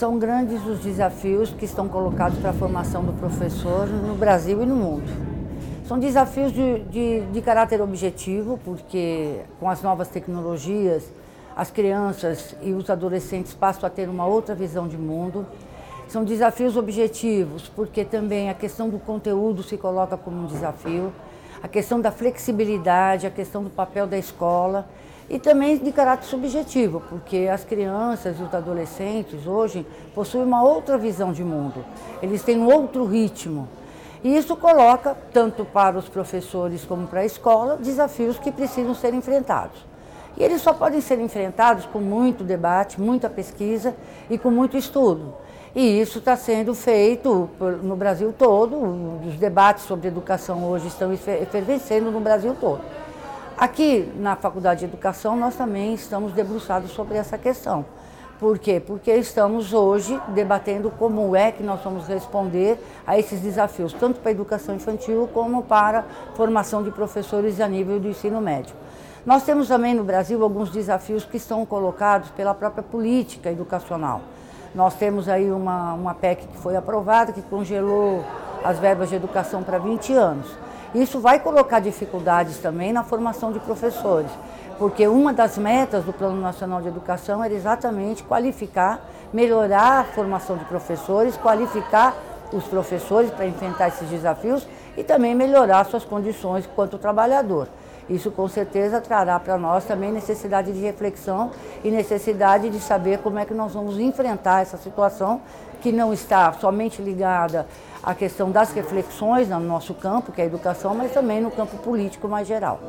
são grandes os desafios que estão colocados para a formação do professor no Brasil e no mundo. São desafios de, de, de caráter objetivo, porque com as novas tecnologias, as crianças e os adolescentes passam a ter uma outra visão de mundo. São desafios objetivos, porque também a questão do conteúdo se coloca como um desafio, a questão da flexibilidade, a questão do papel da escola e também de caráter subjetivo, porque as crianças e os adolescentes hoje possuem uma outra visão de mundo, eles têm um outro ritmo. E isso coloca, tanto para os professores como para a escola, desafios que precisam ser enfrentados. E eles só podem ser enfrentados com muito debate, muita pesquisa e com muito estudo. E isso está sendo feito no Brasil todo, os debates sobre educação hoje estão efervescendo no Brasil todo. Aqui na Faculdade de Educação nós também estamos debruçados sobre essa questão. Por quê? Porque estamos hoje debatendo como é que nós vamos responder a esses desafios, tanto para a educação infantil como para a formação de professores a nível do ensino médio. Nós temos também no Brasil alguns desafios que estão colocados pela própria política educacional. Nós temos aí uma, uma PEC que foi aprovada, que congelou as verbas de educação para 20 anos. Isso vai colocar dificuldades também na formação de professores, porque uma das metas do Plano Nacional de Educação era exatamente qualificar, melhorar a formação de professores, qualificar os professores para enfrentar esses desafios e também melhorar suas condições quanto trabalhador. Isso com certeza trará para nós também necessidade de reflexão e necessidade de saber como é que nós vamos enfrentar essa situação que não está somente ligada à questão das reflexões no nosso campo, que é a educação, mas também no campo político mais geral.